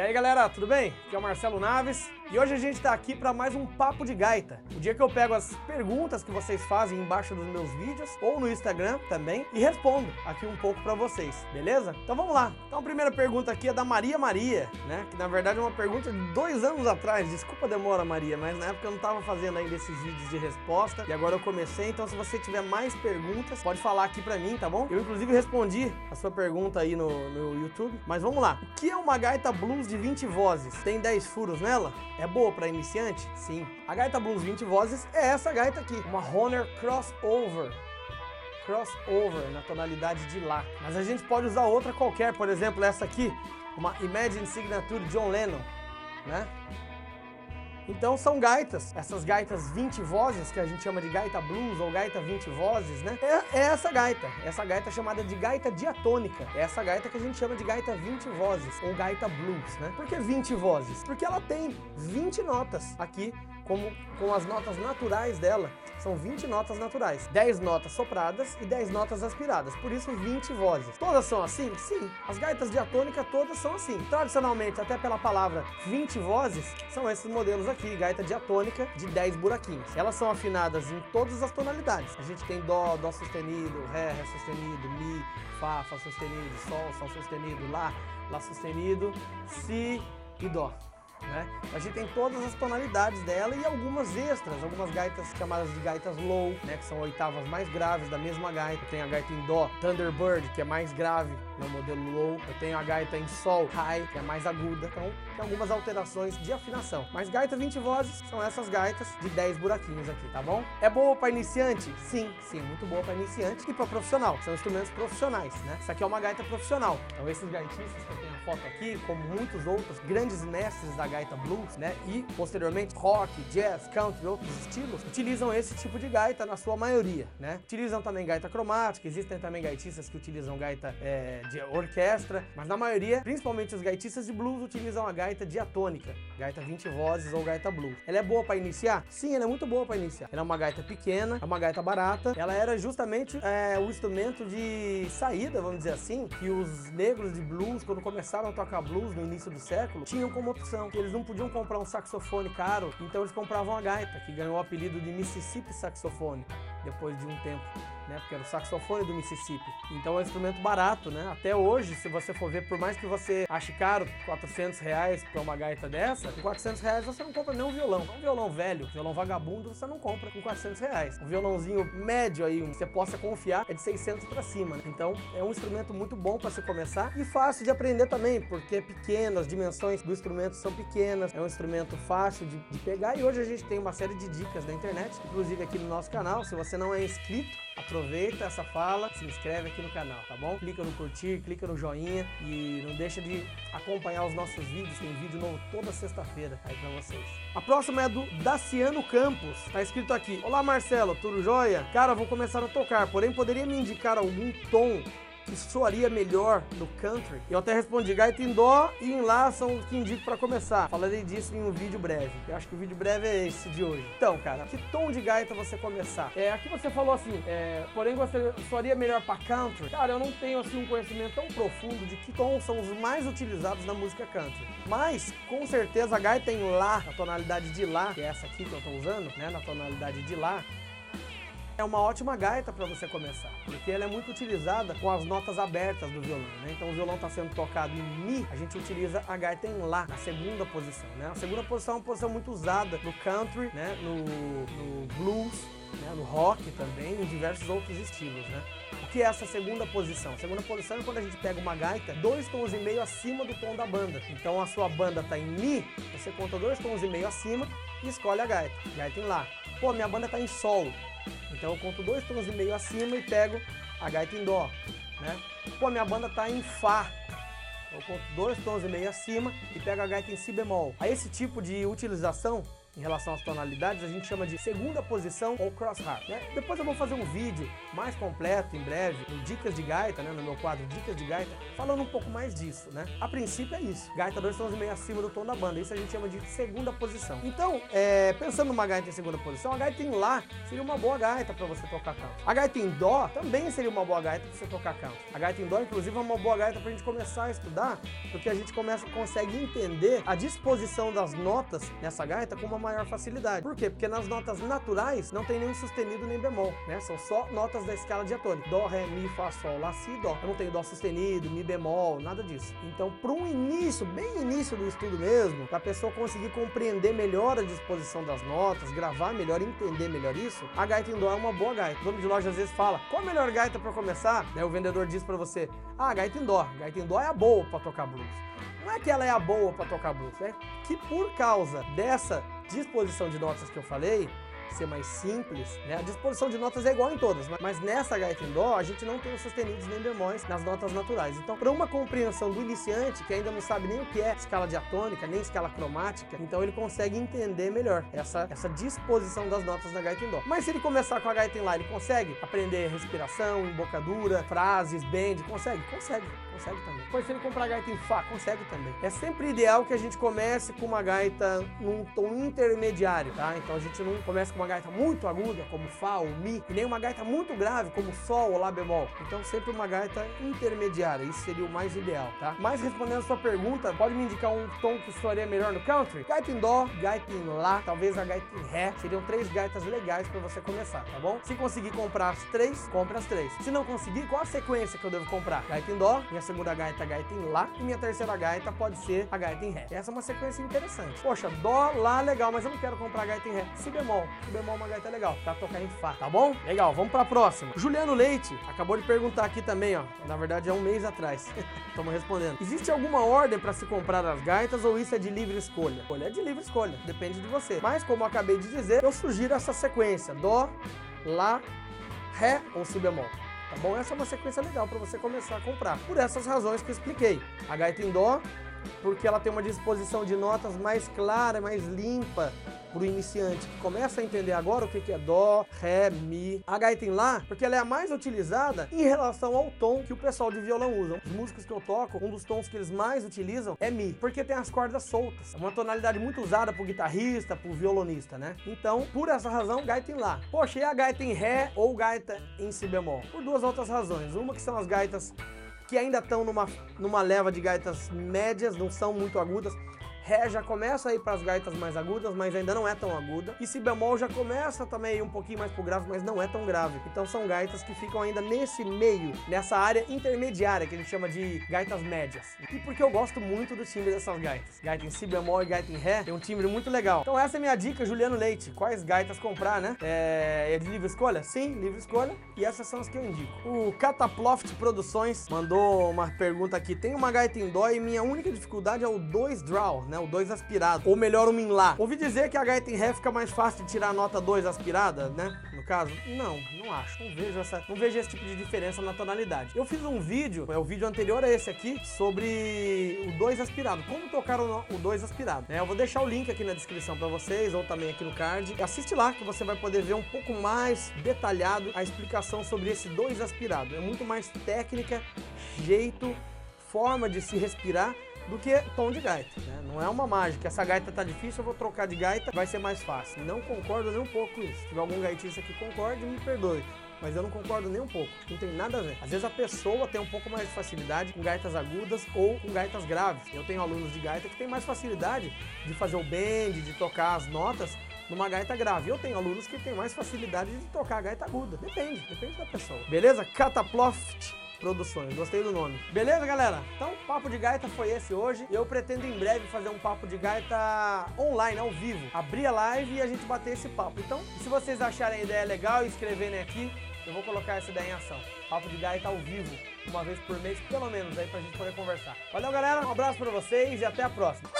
aí galera, tudo bem? Aqui é o Marcelo Naves e hoje a gente tá aqui para mais um Papo de Gaita. O dia que eu pego as perguntas que vocês fazem embaixo dos meus vídeos ou no Instagram também e respondo aqui um pouco para vocês, beleza? Então vamos lá. Então a primeira pergunta aqui é da Maria Maria, né? Que na verdade é uma pergunta de dois anos atrás. Desculpa a demora, Maria, mas na época eu não tava fazendo ainda esses vídeos de resposta e agora eu comecei. Então se você tiver mais perguntas, pode falar aqui para mim, tá bom? Eu inclusive respondi a sua pergunta aí no, no YouTube. Mas vamos lá. O que é uma gaita blues de 20 vozes? Tem 10 furos nela? É boa para iniciante? Sim. A gaita blues 20 vozes é essa gaita aqui, uma Honor Crossover. Crossover na tonalidade de Lá. Mas a gente pode usar outra qualquer, por exemplo, essa aqui, uma Imagine Signature John Lennon, né? Então são gaitas, essas gaitas 20 vozes, que a gente chama de gaita blues ou gaita 20 vozes, né? É, é essa gaita, essa gaita chamada de gaita diatônica. É essa gaita que a gente chama de gaita 20 vozes ou gaita blues, né? Por que 20 vozes? Porque ela tem 20 notas aqui como com as notas naturais dela. São 20 notas naturais, 10 notas sopradas e 10 notas aspiradas, por isso 20 vozes. Todas são assim? Sim. As gaitas diatônicas todas são assim. Tradicionalmente, até pela palavra 20 vozes, são esses modelos aqui, gaita diatônica de 10 buraquinhos. Elas são afinadas em todas as tonalidades. A gente tem dó, dó sustenido, ré, ré sustenido, mi, fá, fá sustenido, sol, sol sustenido, lá, lá sustenido, si e dó. Né? A gente tem todas as tonalidades dela e algumas extras, algumas gaitas chamadas de gaitas low, né? que são oitavas mais graves da mesma gaita. Tem a gaita em dó, Thunderbird, que é mais grave no modelo low. Eu tenho a gaita em sol, high, que é mais aguda. Então, tem algumas alterações de afinação. Mas gaita 20 vozes são essas gaitas de 10 buraquinhos aqui, tá bom? É boa para iniciante? Sim, sim, muito boa para iniciante e para profissional. São instrumentos profissionais, né? Isso aqui é uma gaita profissional. Então, esses gaitistas que eu tenho foto aqui, como muitos outros grandes mestres da gaita blues, né? E posteriormente rock, jazz, country e outros estilos, utilizam esse tipo de gaita na sua maioria, né? Utilizam também gaita cromática, existem também gaitistas que utilizam gaita é, de orquestra, mas na maioria, principalmente os gaitistas de blues, utilizam a gaita diatônica, gaita 20 vozes ou gaita blues. Ela é boa para iniciar? Sim, ela é muito boa para iniciar. Ela é uma gaita pequena, é uma gaita barata. Ela era justamente é, o instrumento de saída, vamos dizer assim, que os negros de blues, quando começaram a tocar blues no início do século, tinham como opção. Que eles não podiam comprar um saxofone caro, então eles compravam a gaita, que ganhou o apelido de Mississippi Saxofone depois de um tempo né? Porque era o saxofone do Mississippi. Então é um instrumento barato, né? Até hoje, se você for ver, por mais que você ache caro 400 reais pra uma gaita dessa, com 400 reais você não compra nem um violão. Um violão velho, violão vagabundo, você não compra com 400 reais. Um violãozinho médio aí, que você possa confiar, é de 600 para cima. Né? Então é um instrumento muito bom para se começar e fácil de aprender também, porque é pequeno, as dimensões do instrumento são pequenas, é um instrumento fácil de, de pegar e hoje a gente tem uma série de dicas na internet, inclusive aqui no nosso canal. Se você não é inscrito, aproveita essa fala, se inscreve aqui no canal, tá bom? Clica no curtir, clica no joinha e não deixa de acompanhar os nossos vídeos, tem vídeo novo toda sexta-feira aí pra vocês. A próxima é do Daciano Campos, tá escrito aqui, Olá Marcelo, tudo jóia? Cara, vou começar a tocar, porém poderia me indicar algum tom que soaria melhor no country? Eu até respondi, gaita em dó e em lá são os que indico para começar. Falarei disso em um vídeo breve. Eu acho que o vídeo breve é esse de hoje. Então, cara, que tom de gaita você começar? É, aqui você falou assim, é, porém você soaria melhor para country? Cara, eu não tenho assim um conhecimento tão profundo de que tons são os mais utilizados na música country. Mas, com certeza, a gaita em lá, na tonalidade de lá, que é essa aqui que eu tô usando, né, na tonalidade de lá, é uma ótima gaita para você começar, porque ela é muito utilizada com as notas abertas do violão, né? Então o violão está sendo tocado em Mi, a gente utiliza a gaita em Lá, na segunda posição, né? A segunda posição é uma posição muito usada no country, né? No, no blues, né? no rock também, em diversos outros estilos, né? O que é essa segunda posição? A segunda posição é quando a gente pega uma gaita dois tons e meio acima do tom da banda. Então a sua banda está em Mi, você conta dois tons e meio acima e escolhe a gaita, gaita em Lá. Pô, minha banda está em Sol, então eu conto dois tons e meio acima e pego a gaita em dó, né? Pô, minha banda tá em fá. Eu conto dois tons e meio acima e pego a gaita em si bemol. Aí esse tipo de utilização em relação às tonalidades, a gente chama de segunda posição ou crossharp. Né? Depois eu vou fazer um vídeo mais completo em breve, no Dicas de Gaita, né? no meu quadro Dicas de Gaita, falando um pouco mais disso. Né? A princípio é isso, gaita dois tons e meio acima do tom da banda, isso a gente chama de segunda posição. Então, é, pensando numa gaita em segunda posição, a gaita em Lá seria uma boa gaita para você tocar canto. A gaita em Dó também seria uma boa gaita para você tocar canto. A gaita em Dó, inclusive, é uma boa gaita para a gente começar a estudar, porque a gente começa, consegue entender a disposição das notas nessa gaita com uma maior facilidade. Por quê? Porque nas notas naturais não tem nenhum sustenido nem bemol, né? São só notas da escala diatônica. Dó, Ré, Mi, Fá, Sol, Lá, Si, Dó. Eu não tenho Dó sustenido, Mi bemol, nada disso. Então, para um início, bem início do estudo mesmo, para a pessoa conseguir compreender melhor a disposição das notas, gravar melhor, entender melhor isso, a gaita em Dó é uma boa gaita. O dono de loja às vezes fala, qual a melhor gaita para começar? Né, o vendedor diz para você, ah, gaita em Dó. Gaita em Dó é a boa para tocar blues. Não é que ela é a boa para tocar blues, é que por causa dessa disposição de notas que eu falei, ser mais simples, né? A disposição de notas é igual em todas, mas nessa gaita em dó a gente não tem os sustenidos nem bemóis nas notas naturais. Então, para uma compreensão do iniciante que ainda não sabe nem o que é escala diatônica, nem escala cromática, então ele consegue entender melhor essa, essa disposição das notas da gaita em dó. Mas se ele começar com a gaita em lá, ele consegue aprender respiração, embocadura, frases, bend, consegue? Consegue, consegue também. Depois se ele comprar gaita em fá, consegue também. É sempre ideal que a gente comece com uma gaita num tom intermediário, tá? Então a gente não começa com uma gaita muito aguda, como Fá ou Mi, e nem uma gaita muito grave, como Sol ou Lá bemol. Então sempre uma gaita intermediária, isso seria o mais ideal, tá? Mas respondendo a sua pergunta, pode me indicar um tom que soaria melhor no country? Gaita em Dó, gaita em Lá, talvez a gaita em Ré, seriam três gaitas legais para você começar, tá bom? Se conseguir comprar as três, compre as três. Se não conseguir, qual a sequência que eu devo comprar? Gaita em Dó, minha segunda gaita, gaita em Lá, e minha terceira gaita pode ser a gaita em Ré. Essa é uma sequência interessante. Poxa, Dó, Lá, legal, mas eu não quero comprar gaita em Ré. Si bemol, bemol uma gaita legal, pra tocar em Fá, tá bom? Legal, vamos pra próxima. Juliano Leite acabou de perguntar aqui também, ó. Na verdade é um mês atrás. Estamos respondendo. Existe alguma ordem para se comprar as gaitas ou isso é de livre escolha? Olha, é de livre escolha, depende de você. Mas como eu acabei de dizer, eu sugiro essa sequência: Dó, Lá, Ré ou Si bemol. Tá bom? Essa é uma sequência legal para você começar a comprar. Por essas razões que eu expliquei. A gaita em Dó, porque ela tem uma disposição de notas mais clara, mais limpa para o iniciante que começa a entender agora o que é Dó, Ré, Mi. A gaita em Lá, porque ela é a mais utilizada em relação ao tom que o pessoal de violão usa. Os músicos que eu toco, um dos tons que eles mais utilizam é Mi, porque tem as cordas soltas. É uma tonalidade muito usada por guitarrista, por violonista, né? Então, por essa razão, gaita em Lá. Poxa, e a gaita em Ré ou gaita em Si bemol? Por duas outras razões. Uma que são as gaitas que ainda estão numa, numa leva de gaitas médias, não são muito agudas. Ré já começa a ir para as gaitas mais agudas, mas ainda não é tão aguda. E Si bemol já começa também um pouquinho mais pro grave, mas não é tão grave. Então são gaitas que ficam ainda nesse meio, nessa área intermediária que gente chama de gaitas médias. E porque eu gosto muito do timbre dessas gaitas. Gaita em Si bemol e gaita em Ré tem um timbre muito legal. Então essa é minha dica, Juliano Leite. Quais gaitas comprar, né? É, é de livre escolha? Sim, livre escolha. E essas são as que eu indico. O Cataploft Produções mandou uma pergunta aqui. Tem uma gaita em dó e minha única dificuldade é o 2 draw, né? O 2 aspirado. Ou melhor, o min lá. Ouvi dizer que a gaita em ré fica mais fácil de tirar a nota 2 aspirada, né? No caso, não, não acho. Não vejo essa, não vejo esse tipo de diferença na tonalidade. Eu fiz um vídeo, é o vídeo anterior a esse aqui, sobre o 2 aspirado. Como tocar o 2 aspirado. É, eu vou deixar o link aqui na descrição para vocês, ou também aqui no card. Assiste lá que você vai poder ver um pouco mais detalhado a explicação sobre esse 2 aspirado. É muito mais técnica, jeito, forma de se respirar do que tom de gaita. Né? Não é uma mágica. Essa gaita tá difícil, eu vou trocar de gaita, vai ser mais fácil. Não concordo nem um pouco com isso. Se tiver algum gaitista que concorde, me perdoe. Mas eu não concordo nem um pouco. Não tem nada a ver. Às vezes a pessoa tem um pouco mais de facilidade com gaitas agudas ou com gaitas graves. Eu tenho alunos de gaita que têm mais facilidade de fazer o bend, de tocar as notas numa gaita grave. Eu tenho alunos que têm mais facilidade de tocar a gaita aguda. Depende, depende da pessoa. Beleza? Cataploft Produções. Gostei do nome. Beleza, galera? Então, Papo de Gaita foi esse hoje. Eu pretendo em breve fazer um Papo de Gaita online, ao vivo. Abrir a live e a gente bater esse papo. Então, se vocês acharem a ideia legal e escreverem aqui, eu vou colocar essa ideia em ação. Papo de Gaita ao vivo, uma vez por mês, pelo menos, aí pra gente poder conversar. Valeu, galera. Um abraço pra vocês e até a próxima.